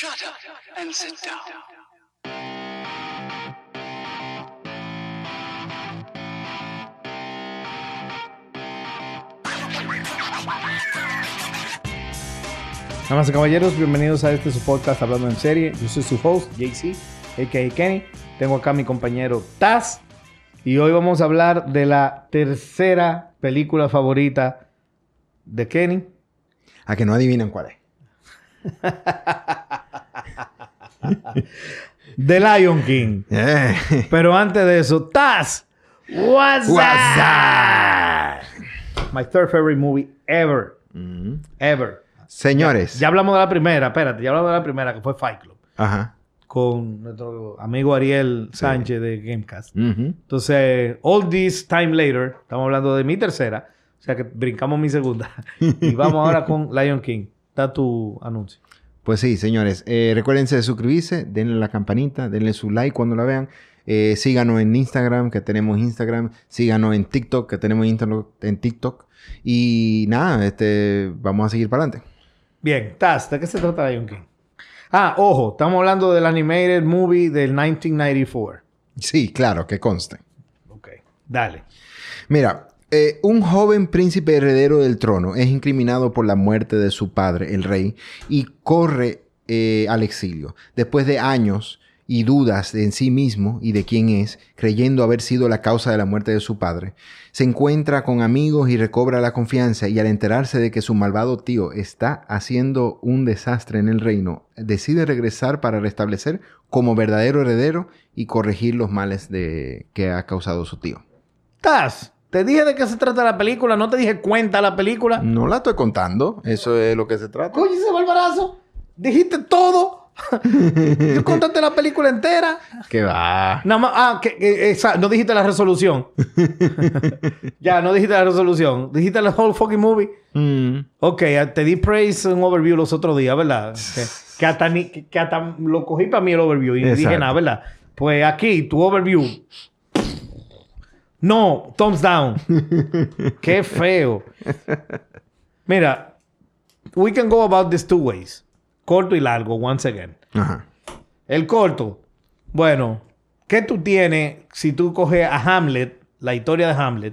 Shut up and sit down. Damas y caballeros, bienvenidos a este su podcast Hablando en Serie. Yo soy su host, JC, a.k.a. Kenny. Tengo acá a mi compañero Taz. Y hoy vamos a hablar de la tercera película favorita de Kenny. A que no adivinan cuál es. The Lion King. Eh. Pero antes de eso, Taz. What's, What's that? My third favorite movie ever. Ever. Señores. Ya hablamos de la primera, espérate, ya hablamos de la primera, que fue Fight Club. Ajá. Con nuestro amigo Ariel Sánchez de Gamecast. Ujú. Entonces, all this time later, estamos hablando de mi tercera, o sea que brincamos mi segunda. y vamos ahora con Lion King. Da tu anuncio. Pues sí, señores. Eh, recuérdense de suscribirse, denle la campanita, denle su like cuando la vean. Eh, síganos en Instagram, que tenemos Instagram. Síganos en TikTok, que tenemos en TikTok. Y nada, este, vamos a seguir para adelante. Bien, Taz, ¿de qué se trata Lion King? Ah, ojo, estamos hablando del animated movie del 1994. Sí, claro, que conste. Ok, dale. Mira, eh, un joven príncipe heredero del trono es incriminado por la muerte de su padre, el rey, y corre eh, al exilio. Después de años y dudas de en sí mismo y de quién es, creyendo haber sido la causa de la muerte de su padre, se encuentra con amigos y recobra la confianza y al enterarse de que su malvado tío está haciendo un desastre en el reino, decide regresar para restablecer como verdadero heredero y corregir los males de, que ha causado su tío. Taz, te dije de qué se trata la película, no te dije cuenta la película. No la estoy contando. Eso es lo que se trata. Oye, ese barbarazo, dijiste todo. Yo contaste la película entera. Que va. Nada más, ah, que, que- esa- no dijiste la resolución. ya, no dijiste la resolución. Dijiste la whole fucking movie. Mm. Ok, ah, te di praise en overview los otros días, ¿verdad? Que, que hasta, ni- que, hasta lo cogí para mí el overview y dije nada, ¿verdad? Pues aquí, tu overview. No, thumbs down. Qué feo. Mira, we can go about this two ways. Corto y largo, once again. Ajá. El corto. Bueno, ¿qué tú tienes si tú coges a Hamlet, la historia de Hamlet,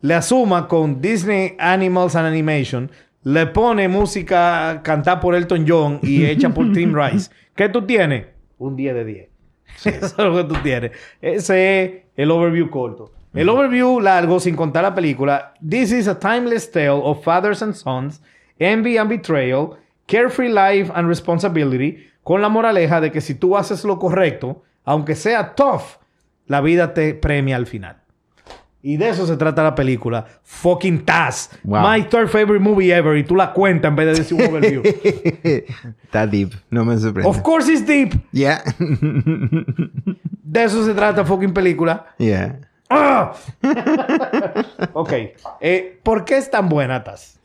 le asuma con Disney Animals and Animation, le pone música cantada por Elton John y hecha por Tim Rice? ¿Qué tú tienes? Un 10 de 10. Eso es lo que tú tienes. Ese es el overview corto. El overview largo, sin contar la película. This is a timeless tale of fathers and sons, envy and betrayal, carefree life and responsibility, con la moraleja de que si tú haces lo correcto, aunque sea tough, la vida te premia al final. Y de eso se trata la película. Fucking Taz. Wow. My third favorite movie ever. Y tú la cuentas en vez de decir un overview. Está deep. No me sorprende. of course it's deep. Yeah. De eso se trata fucking película. yeah. ¡Ah! ok. Eh, ¿Por qué es tan buena, Taz?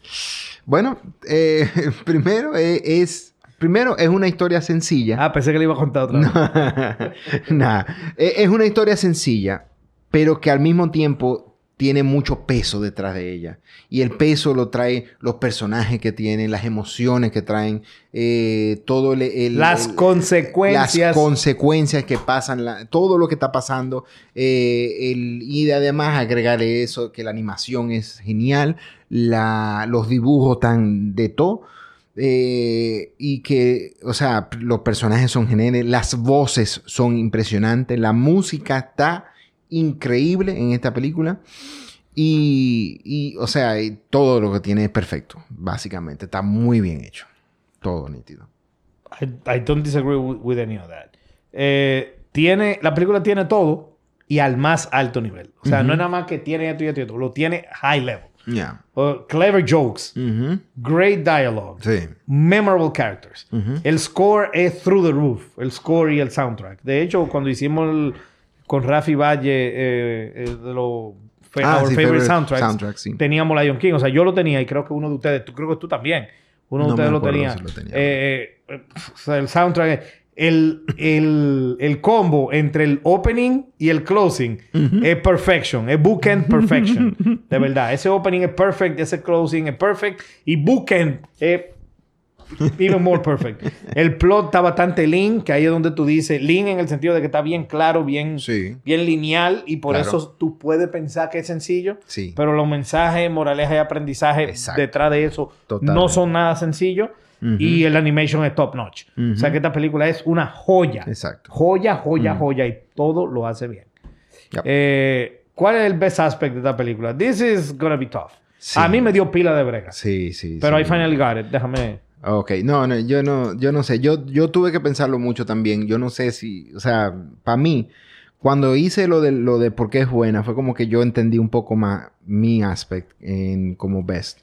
Bueno, eh, primero eh, es... Primero es una historia sencilla. Ah, pensé que le iba a contar otra vez. Eh, Es una historia sencilla, pero que al mismo tiempo tiene mucho peso detrás de ella. Y el peso lo trae los personajes que tienen, las emociones que traen, eh, todo el, el- Las el- consecuencias. Las consecuencias que pasan, la- todo lo que está pasando. eh, el, y de además agregarle eso, que la animación es genial, la, los dibujos tan de todo. eh, y que, o sea, los personajes son geniales, las voces son impresionantes, la música está increíble en esta película. Y, y, o sea, y todo lo que tiene es perfecto, básicamente. Está muy bien hecho. Todo nítido. I, I don't disagree with, with any of that. Eh, tiene, la película tiene todo y al más alto nivel. O sea, no es nada más que tiene esto y esto y esto. Lo tiene high level. Ya. Uh, clever jokes. Ujú. Great dialogue. Sí. Memorable characters. El score es through the roof. El score y el soundtrack. De hecho, cuando hicimos el- con Rafi Valle eh, eh, de los Ah, sí, favorite, favorite soundtracks, soundtrack, sí. teníamos Lion King. O sea, yo lo tenía y creo que uno de ustedes, tú creo que tú también. Uno de No ustedes lo tenía. si lo tenía. Eh, eh, o sea, el soundtrack, el, el, el combo entre el opening y el closing es perfection, es bookend perfection. de verdad, ese opening es perfect, ese closing es perfect y bookend es even more perfect. El plot está bastante lean, que ahí es donde tú dices lean en el sentido de que está bien claro, bien, Sí. bien lineal y por Claro. eso tú puedes pensar que es sencillo. Sí. Pero los mensajes, moraleja y aprendizaje Exacto. detrás de eso no Totalmente. son nada sencillos y el animation es top notch. O sea que esta película es una joya. Exacto. Joya, joya, joya y todo lo hace bien. Yep. Eh, ¿Cuál es el best aspect de esta película? This is gonna be tough. Sí. A mí me dio pila de brega. Sí, sí. Pero sí. I finally got it. Déjame. Ok, no, no, yo no, yo no sé, yo, yo tuve que pensarlo mucho también, yo no sé si, o sea, para mí, cuando hice lo de, lo de por qué es buena, fue como que yo entendí un poco más mi aspect en como best.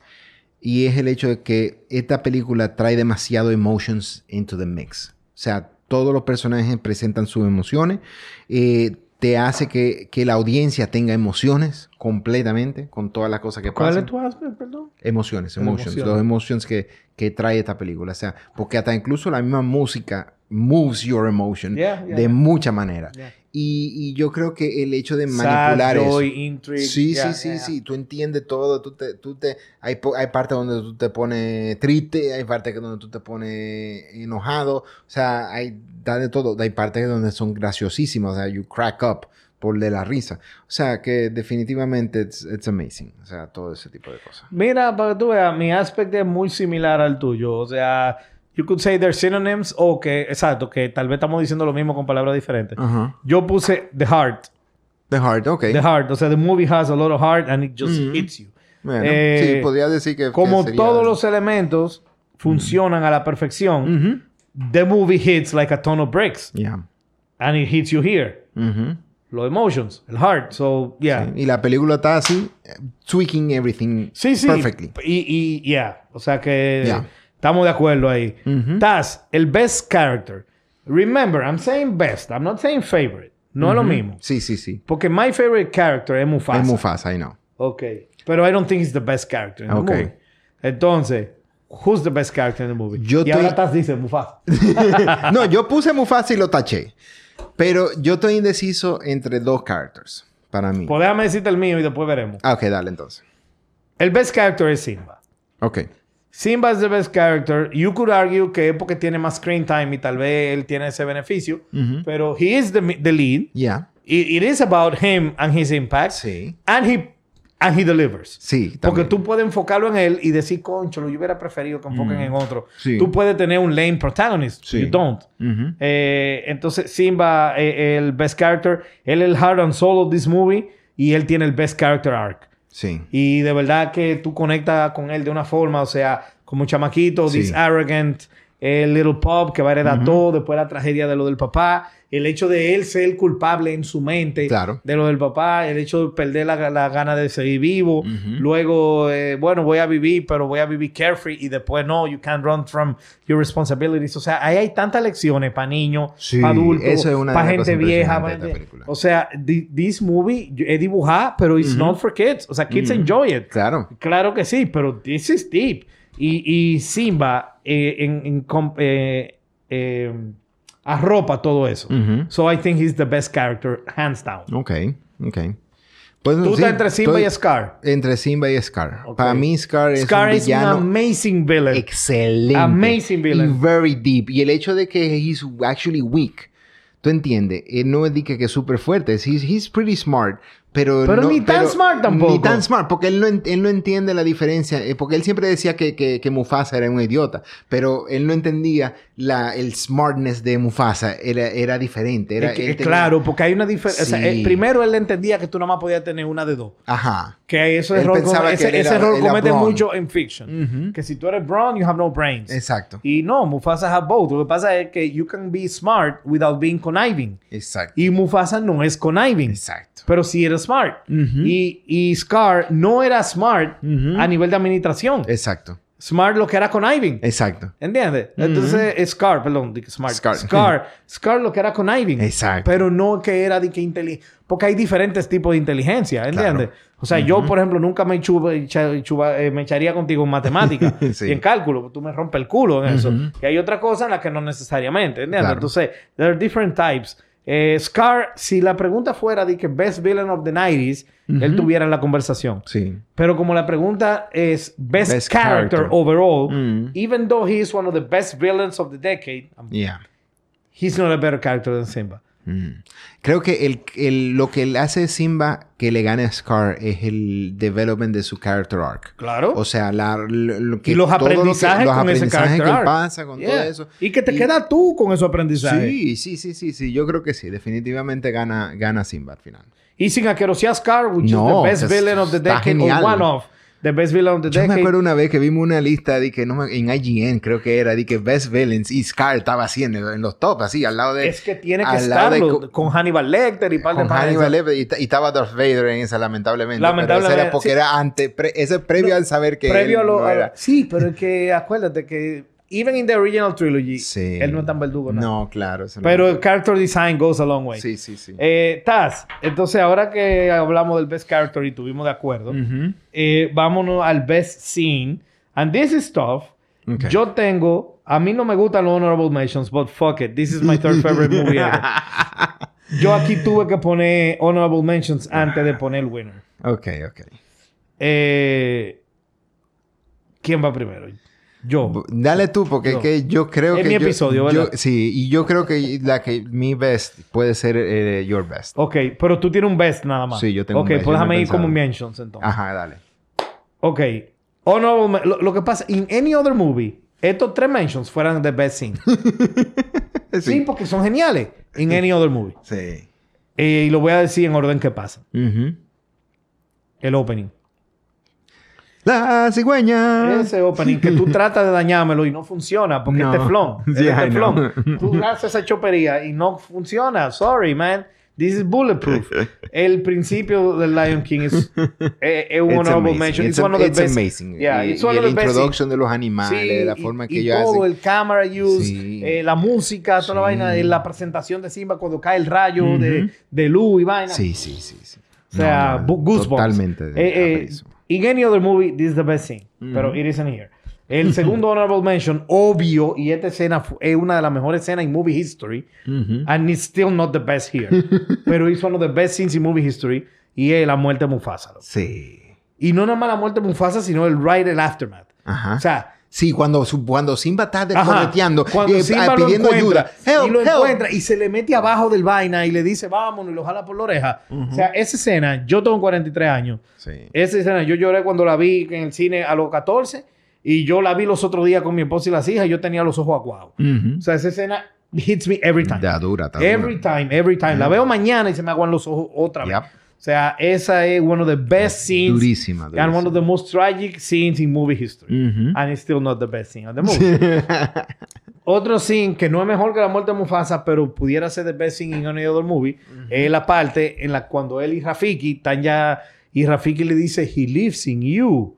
Y es el hecho de que esta película trae demasiado emotions into the mix. O sea, todos los personajes presentan sus emociones. eh, te hace que, que la audiencia tenga emociones completamente con todas las cosas que ¿Cuál pasan. es tu aspect, perdón? Emociones, emotions. Emociones. Los emotions que, que trae esta película. O sea, porque hasta incluso la misma música moves your emotion Yeah, yeah, de yeah. mucha manera. Y, y yo creo que el hecho de manipular Sad, eso. joy, intrigue. Sí, Yeah, sí, sí, yeah. sí. Tú entiendes todo. Tú te, tú te, hay, hay partes donde tú te pones triste, hay partes donde tú te pones enojado. O sea, hay da de todo. Hay partes donde son graciosísimas. O sea, you crack up por de la risa. O sea, que definitivamente it's, it's amazing. O sea, todo ese tipo de cosas. Mira, para que tú veas, mi aspect es muy similar al tuyo. O sea, you could say they're synonyms o que, exacto, que tal vez estamos diciendo lo mismo con palabras diferentes. Ajá. Yo puse the heart. The Heart, ok. The heart. O sea, the movie has a lot of heart and it just Mhm. hits you. Bueno, Eh, sí, podría decir que. Como que sería- todos los elementos funcionan a la perfección, Ujú. the movie hits like a ton of bricks. Yeah. And it hits you here. Ujú. Los emotions, el heart. So, yeah. Sí. Y la película está así, eh, tweaking everything Sí, sí. perfectly. Y, y, yeah. O sea que Yeah. Estamos de acuerdo ahí. Taz, el best character. Remember, I'm saying best. I'm not saying favorite. No es lo mismo. Sí, sí, sí. Porque my favorite character es Mufasa. Es Mufasa, I know. Ok. Pero I don't think he's the best character in the Ok. movie. Entonces, who's the best character in the movie? Yo y ahora estoy- Taz dice Mufasa. no, yo puse Mufasa y lo taché. Pero yo estoy indeciso entre dos characters para mí. pues déjame decirte el mío y después veremos. Ah, ok, dale entonces. El best character es Simba. Ok. Simba es the best character. You could argue que es porque tiene más screen time y tal vez él tiene ese beneficio. Pero he is the, the lead. Ya. It, it is about him and his impact. Sí. And he, and he delivers. Sí, Porque tú puedes enfocarlo en él y decir, concho, yo hubiera preferido que enfoquen en otro. Sí. Tú puedes tener un lame protagonist. Sí. You don't. Eh, entonces, Simba, eh, el best character, él es el heart and soul of this movie y él tiene el best character arc. Sí. Y de verdad que tú conectas con él de una forma, o sea, como un chamaquito, Sí. this arrogant eh, little pop que va a heredar todo, después la tragedia de lo del papá, el hecho de él ser culpable en su mente Claro. de lo del papá, el hecho de perder la, la gana de seguir vivo, luego, eh, bueno, voy a vivir, pero voy a vivir carefree y después no, you can't run from your responsibilities. O sea, ahí hay tantas lecciones para niños, Sí, para adultos, para gente vieja. gente-. O sea, thi- this movie es dibujada, pero it's not for kids. O sea, kids enjoy it. Claro. Claro que sí, pero this is deep. Y, y Simba eh, en, en eh, eh, arropa todo eso. So I think he's the best character, hands down. Ok. Ok. Pues, Tú sí, estás entre Simba estoy y Scar. Entre Simba y Scar. Para mí, Scar es Scar un es un villano amazing villain. excelente. Amazing villain. Y very deep. Y el hecho de que he's actually weak. ¿Tú entiendes? Él no es de que, que es súper fuerte. He's, he's pretty smart. Pero, Pero no- ni tan smart tampoco. Ni tan smart. Porque él no, él no entiende la diferencia. eh, Porque él siempre decía que, que, que Mufasa era un idiota. Pero él no entendía la, el smartness de Mufasa. Era, era diferente. Era, Es que- es tenía- claro, porque hay una diferencia. O sea, Sí. eh, primero él entendía que tú nada más podías tener una de dos. Ajá. Que ese Él error, ese, ese error comete mucho en fiction. Que si tú eres brown, you have no brains. Exacto. Y no, Mufasa have both. Lo que pasa es que you can be smart without being conniving. Exacto. Y Mufasa no es conniving. Exacto. Pero sí era smart. y, y Scar no era smart a nivel de administración. Exacto. Smart lo que era conniving. Exacto. ¿Entiendes? Entonces, Scar, perdón, smart. Scar. Scar. Scar, lo que era conniving. Exacto. Pero no que era de que inteligente. Porque hay diferentes tipos de inteligencia, ¿entiendes? Claro. O sea, yo, por ejemplo, nunca me, chuba- chuba- eh, me echaría contigo en matemática Sí. y en cálculo. Tú me rompes el culo en eso. Y hay otra cosa en la que no necesariamente, ¿entiendes? Claro. Entonces, there are different types. Eh, Scar, si la pregunta fuera de que Best Villain of the 90s, él tuviera la conversación. Sí. Pero como la pregunta es Best, Best character, character. overall, Mm. even though he is one of the best villains of the decade, Yeah. he's not a better character than Simba. Mm. Creo que el, el- lo que le hace Simba que le gane a Scar es el development de su character arc. Claro. O sea, la, lo, que, y los todo lo que- aprendizajes los con ese aprendizajes character que arc. pasa con todo Yeah. eso. Y que te queda tú con esos aprendizajes. Sí, sí, sí, sí, sí. Yo creo que sí. Definitivamente gana, gana Simba al final. Y sin aquerosear Scar, which No, is the best es- villain of the decade, or one of the best villain of the Yo me decade. acuerdo una vez que vimos una lista de que no me- en IGN creo que era de que Best Villains y Scar estaba así en, en los top, así al lado de es que tiene que de estarlo co- con Hannibal Lecter y par de con. Hannibal Lecter y, ta- y estaba Darth Vader en esa lamentablemente. Lamentablemente, Pero era porque sí. era antes, pre- ese es previo al saber que Previo a lo. no a- era. sí, pero es que acuérdate que even in the original trilogy, Sí. él no es tan verdugo. ¿no? No, claro. eso no- Pero el character design goes a long way. Sí, sí, sí. Eh, Taz, entonces ahora que hablamos del best character y tuvimos de acuerdo, eh, vámonos al best scene. And this is tough. Ok. Yo tengo, a mí no me gustan los honorable mentions, but fuck it, this is my third favorite movie ever. Yo aquí tuve que poner honorable mentions antes de poner el winner. Ok, ok. Eh, ¿Quién va primero? Yo. Dale tú, porque Yo. es que yo creo Es que. mi yo- episodio, yo- ¿verdad? sí, y yo creo que la que mi best puede ser eh, your best. Ok, pero tú tienes un best nada más. Sí, yo tengo un Ok, best, pues yo no déjame ir como mentions entonces. Ajá, dale. Ok. Honorable men- lo, lo que pasa, in any other movie, estos tres mentions fueran the best scene. sí. porque son geniales. In any other movie. Sí. Eh, y lo voy a decir en orden que pasa. El opening. La cigüeña. Ese opening que tú tratas de dañármelo y no funciona porque No. es teflón. Sí, es teflón. Tú haces esa chopería y no funciona. Sorry, man. This is bulletproof. El principio del Lion King es, es, es un honorable mention. It's, It's one of the it's best. amazing. Yeah, y it's one y of la the best introduction de los animales, Sí, la y- forma que y ellos todo, hacen. el camera use, Sí. eh, la música, toda la Sí. vaina, eh, la presentación de Simba cuando cae el rayo de, de luz y vaina. Sí, sí, sí, sí. O sea, No, no, bu- goosebumps. Totalmente. Eh, eh, aperísimo. In any other movie, this is the best scene. Pero it isn't here. El segundo honorable mention, obvio, y esta escena es una de las mejores escenas en movie history. Ujú. And it's still not the best here. pero it's one of the best scenes in movie history. Y es la muerte de Mufasa. loco. Sí. Y no nada más la muerte de Mufasa, sino el right, el aftermath. Ajá. O sea, Sí, cuando, cuando Simba está Cuando eh, pidiendo ayuda. Help, y lo help. encuentra y se le mete abajo del vaina y le dice vámonos y lo jala por la oreja. O sea, esa escena, yo tengo 43 años. Sí. Esa escena, yo lloré cuando la vi en el cine a los 14 y yo la vi los otros días con mi esposa y las hijas y yo tenía los ojos aguados. O sea, esa escena hits me every time. Da dura, está Every dura. time, every time. La veo mañana y se me aguan los ojos otra vez. Yep. O sea, esa es one of the best scenes Durísima, and one of durísima. the most tragic scenes in movie history. Ujú. And it's still not the best scene of the movie. Otro scene que no es mejor que la muerte de Mufasa, pero pudiera ser the best scene in any other movie, es la parte en la cuando él y Rafiki están ya y Rafiki le dice he lives in you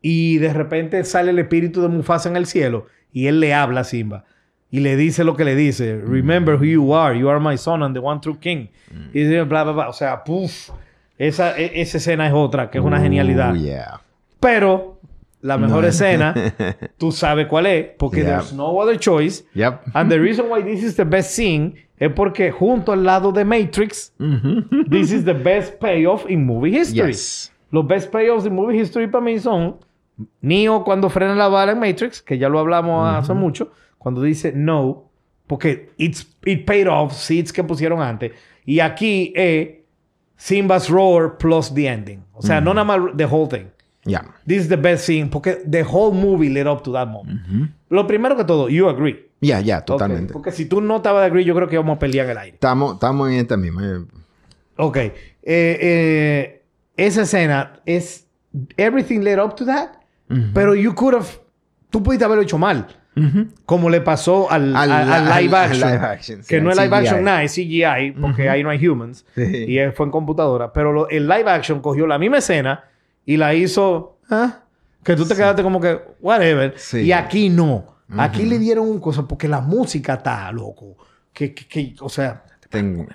y de repente sale el espíritu de Mufasa en el cielo y él le habla a Simba y le dice lo que le dice, remember who you are, you are my son and the one true king. Y dice bla bla bla, o sea, puf, esa e- esa escena es otra que es una genialidad. Oh, yeah. Pero la mejor No. escena, tú sabes cuál es, porque Yeah. there's no other choice. Yep. And the reason why this is the best scene es porque junto al lado de Matrix, this is the best payoff in movie history. Yes. Los best payoffs in movie history para mí son Neo cuando frena la bala en Matrix, que ya lo hablamos hace mucho, cuando dice no, porque it's, it paid off, seeds que pusieron antes. Y aquí es Simba's roar plus the ending. O sea, no nada más the whole thing. Yeah. This is the best scene porque the whole movie led up to that moment. Lo primero que todo, you agree. Ya, ya, Ok, totalmente. Porque si tú no estabas de agree, yo creo que vamos a pelear en el aire. Estamos, en esta misma. eh, Ok. Eh, eh, esa escena es everything led up to that, pero you could have, tú pudiste haberlo hecho mal. Como le pasó al, Al- al- al al- live al action. live action, sí, que no es live action nada, es CGI, porque ahí no hay humans. Sí. Y él fue en computadora. Pero lo- el live action cogió la misma escena y la hizo. ¿ah? Que tú te quedaste como que, whatever. Sí. Y aquí no. Aquí le dieron un cosa porque la música está loco. Que, que, que- o sea, Tengo.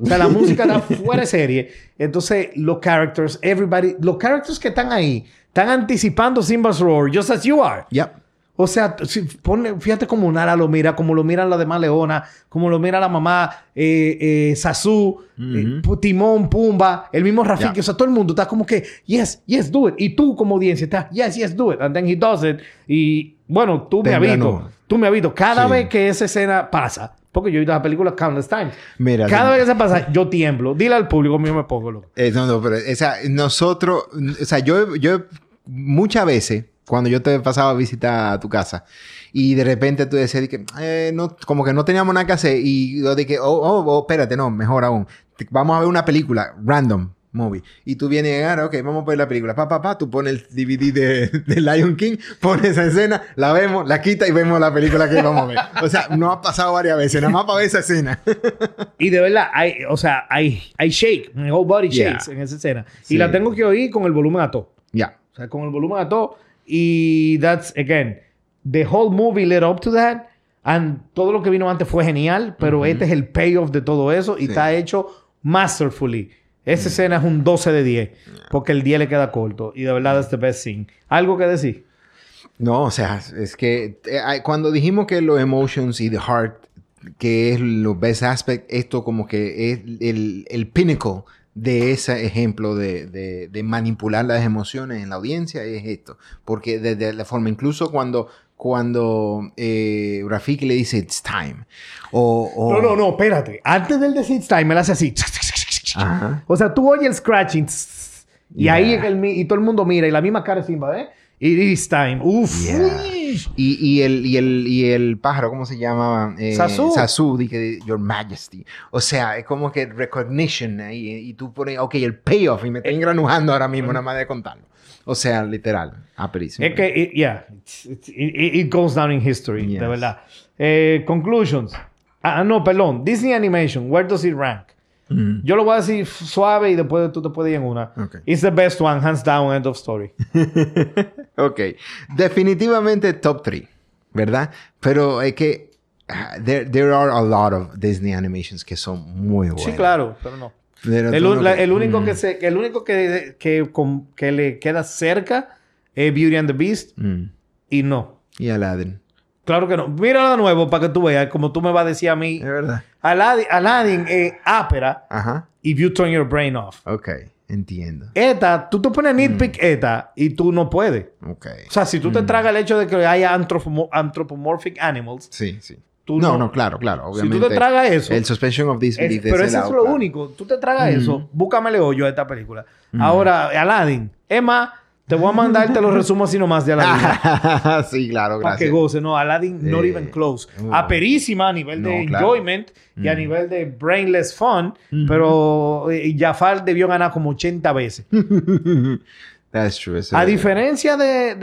o sea, la música está fuera de serie. Entonces, los characters, everybody, los characters que están ahí, están anticipando Simba's Roar, just as you are. Yep. O sea, si pone, fíjate cómo Nara lo mira, como lo miran la demás Leona, como lo mira la mamá eh, eh, Sasu, eh, Timón, Pumba, el mismo Rafiki. Ya. O sea, todo el mundo está como que, yes, yes, do it. Y tú como audiencia estás, yes, yes, do it. And then he does it. Y bueno, tú me Te habito. Tú me habito. Cada Sí. vez que esa escena pasa, porque yo he visto la película countless times. Mira, Cada vez que se pasa, yo tiemblo. Dile al público, mío me pongo loco. Eh, no, no, pero, o sea, nosotros, o sea, yo, yo muchas veces, cuando yo te pasaba a visitar a tu casa, y de repente tú decías de que, eh, no, como que no teníamos nada que hacer, y yo dije, oh, oh, oh, espérate, no, mejor aún, vamos a ver una película, random movie, y tú vienes, ah, ok, vamos a ver la película, pa, pa, pa, tú pones el DVD de, de Lion King, pones esa escena, la vemos, la quita y vemos la película que vamos a ver. O sea, no ha pasado varias veces, nada más para ver esa escena. Y de verdad, hay, o sea, hay, hay shake, my whole body Yeah. shakes en esa escena. Sí. Y la tengo que oír con el volumen a todo. Ya. O sea, con el volumen a todo. Y that's, again, the whole movie led up to that. And todo lo que vino antes fue genial, pero este es el payoff de todo eso y Sí. está hecho masterfully. Esa escena es un 12 de 10, porque el 10 le queda corto. Y de verdad, that's the best scene. ¿Algo que decir? No, o sea, es que eh, cuando dijimos que los emotions y the heart, que es lo best aspect, esto como que es el, el pinnacle de ese ejemplo de, de- de manipular las emociones en la audiencia, es esto. Porque desde la forma, incluso cuando, cuando eh, Rafiki le dice, it's time. O, o- No, no, no, espérate. Antes del decir time, me la hace así. Ajá. O sea, tú oyes el scratching. Y Yeah. ahí el y todo el mundo mira y la misma cara Simba, ¿eh? It is time. Uf. Yeah. Y, y, el, y, el, y el pájaro, ¿cómo se llama? Eh, Sasu. Sasu, dije, Your Majesty. O sea, es como que recognition ahí. Y tú pones, ok, el payoff. Y me estoy engranujando ahora mismo, nada más de contarlo. O sea, literal. Aperísimo. Es que, it- yeah, it's- it, it goes down in history, Yes. de verdad. Eh, conclusions. Ah, no, perdón. Disney Animation, where does it rank? Mm. Yo lo voy a decir suave y después tú te puedes ir en una. Ok. It's the best one, hands down, end of story. ok. Definitivamente top 3. ¿Verdad? Pero es que ah, there, there are a lot of Disney animations que son muy buenas. Sí, claro, pero no. Pero El, no- la- el único Mm. que se, el único que, que, con- que le queda cerca es Beauty and the Beast Mm. y no. Y Aladdin. Claro que no. Míralo de nuevo para que tú veas, como tú me vas a decir a mí. Es verdad. Aladdin, Aladdin es ápera Ajá. if you turn your brain off. Ok. Entiendo. Esta, tú te pones nitpick esta y tú no puedes. Ok. O sea, si tú te tragas el hecho de que haya anthropomo- anthropomorphic animals, Sí, sí. tú no, no- claro, claro. si Obviamente. tú te tragas eso, El suspension of es- disbelief pero ese eso es lo único. Tú te tragas eso, búscamele hoyo a esta película. Ahora, Aladdin. Es más, te voy a mandar, te lo resumo así nomás de Aladdin. sí, claro, para que gracias. goce. No, Aladdin, not Eh, even close. uh, Aperísima a nivel de claro. enjoyment y a nivel de brainless fun, pero eh, Jafar debió ganar como 80 veces. That's true. eso A es- diferencia de,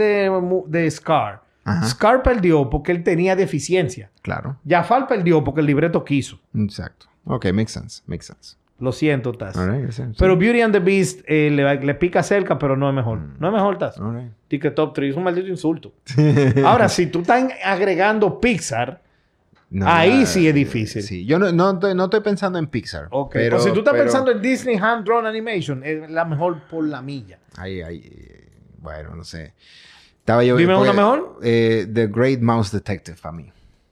de, Scar, Ajá. Scar perdió porque él tenía deficiencia. Claro. Jafar perdió porque el libreto quiso. Exacto. Ok, makes sense. Makes sense. Lo siento, Taz. All right, sí, sí. Pero Beauty and the Beast eh, le, le pica cerca, pero no es mejor. No es mejor, Taz. Right. Ticket Top 3 es un maldito insulto. Ahora, si tú estás agregando Pixar, No, Ahí sí es difícil. Sí, yo no, no, estoy, no estoy pensando en Pixar. ok. Pero, o si tú estás pero- pensando en Disney Hand Drawn Animation, es la mejor por la milla. Ahí, ahí, bueno, no sé. Estaba yo... Dime porque, una mejor. eh, The Great Mouse Detective para mí.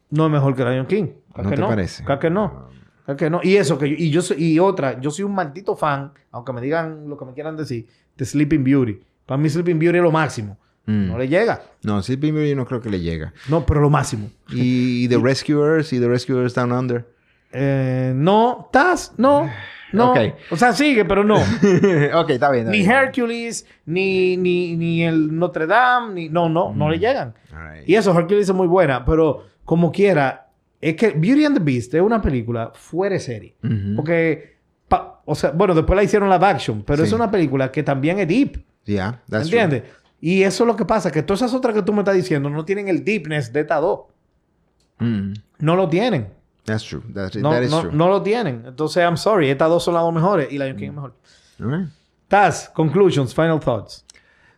No es mejor que Lion King. ¿No que te parece? Claro que no. Que no. Y eso, que yo, y yo soy- y otra, yo soy un maldito fan, aunque me digan lo que me quieran decir, de Sleeping Beauty. Para mí Sleeping Beauty es lo máximo. Mm. No le llega. No, Sleeping Beauty no creo que le llega. No, pero lo máximo. Y The Rescuers y The Rescuers Down Under. Eh, no, Taz, no. No. O sea, sigue, pero no. ok, está bien. está ni bien. Hercules, ni, ni, ni el Notre Dame, ni. No, no, no le llegan. All right. Y eso, Hercules es muy buena, pero como quiera, es que Beauty and the Beast es una película fuera de serie. Porque, pa- o sea, bueno, después la hicieron live action, pero Sí. es una película que también es deep. Yeah, that's true. ¿Entiendes? Y eso es lo que pasa, que todas esas otras que tú me estás diciendo no tienen el deepness de estas dos. Mm, No lo tienen. that's true. That's, No, that is no, true. no lo tienen. Entonces, I'm sorry. Estas dos son las dos mejores y Lion Mm. King es mejor. All right. Taz, conclusions, final thoughts.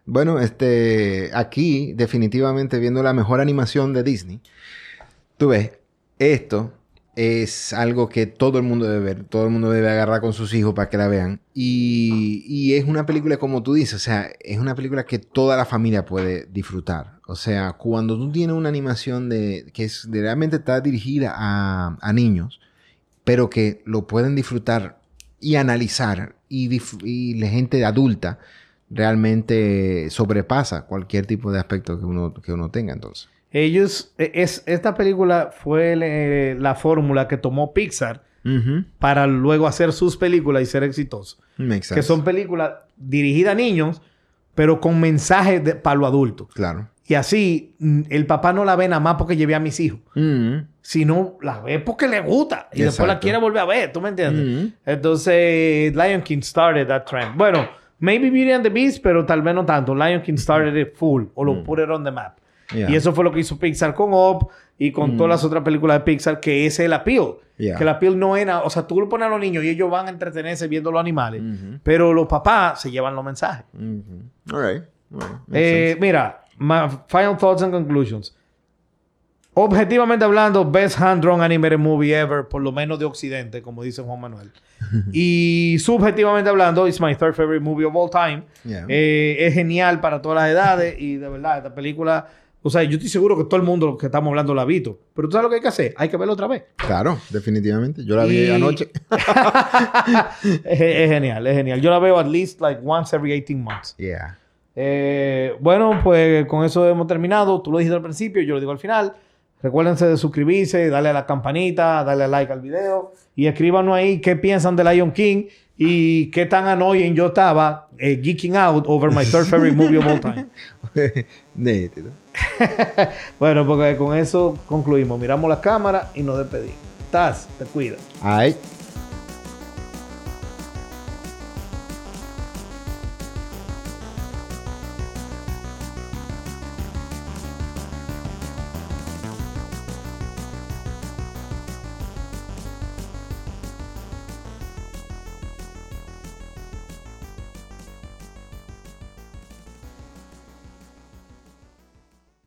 Bueno, este, aquí definitivamente viendo la mejor animación de Disney, tú ves esto es algo que todo el mundo debe ver, todo el mundo debe agarrar con sus hijos para que la vean. Y, es una película, como tú dices, o sea, es una película que toda la familia puede disfrutar. O sea, cuando tú tienes una animación de, que es, realmente está dirigida a, a niños, pero que lo pueden disfrutar y analizar, y, dif- y la gente adulta realmente sobrepasa cualquier tipo de aspecto que uno, que uno tenga entonces. Ellos, e- es, esta película fue le- la fórmula que tomó Pixar Ujú. para luego hacer sus películas y ser exitosos. Makes Que son películas dirigidas a niños, pero con mensajes de- para los adultos. Claro. Y así, mm, el papá no la ve nada más porque llevé a mis hijos, Ujú. sino la ve porque le gusta y después la quiere volver a ver, ¿tú me entiendes? Ujú. Entonces, Lion King started that trend. Bueno, maybe Beauty and the Beast, pero tal vez no tanto. Lion King started it full o lo put it on the map. Mm. Yeah. Mm. Y eso fue lo que hizo Pixar con Up y con todas las otras películas de Pixar, que ese es el appeal. Yeah. Que el appeal no era, o sea, tú lo pones a los niños y ellos van a entretenerse viendo los animales, Ujú. pero los papás se llevan los mensajes. Ujú. All right. All right. Makes Eh, mira, my final thoughts and conclusions. Objetivamente hablando, best hand-drawn animated movie ever, por lo menos de Occidente, como dice Juan Manuel. y subjetivamente hablando, it's my third favorite movie of all time. Yeah. Eh, es genial para todas las edades y de verdad, esta película, o sea, yo estoy seguro que todo el mundo que estamos hablando la ha visto. Pero tú sabes lo que hay que hacer, hay que verlo otra vez. Claro, definitivamente. Yo la vi Y- anoche. es, es genial, es genial. Yo la veo at least like once every 18 months. yeah. Eh, bueno, pues con eso hemos terminado. Tú lo dijiste al principio, yo lo digo al final. Recuérdense de suscribirse, darle a la campanita, darle like al video y escríbanos ahí qué piensan de Lion King y qué tan annoying yo estaba eh, geeking out over my third favorite movie of all time. Bueno, porque con eso concluimos. Miramos la cámara y nos despedimos. Taz, te cuida. Ay.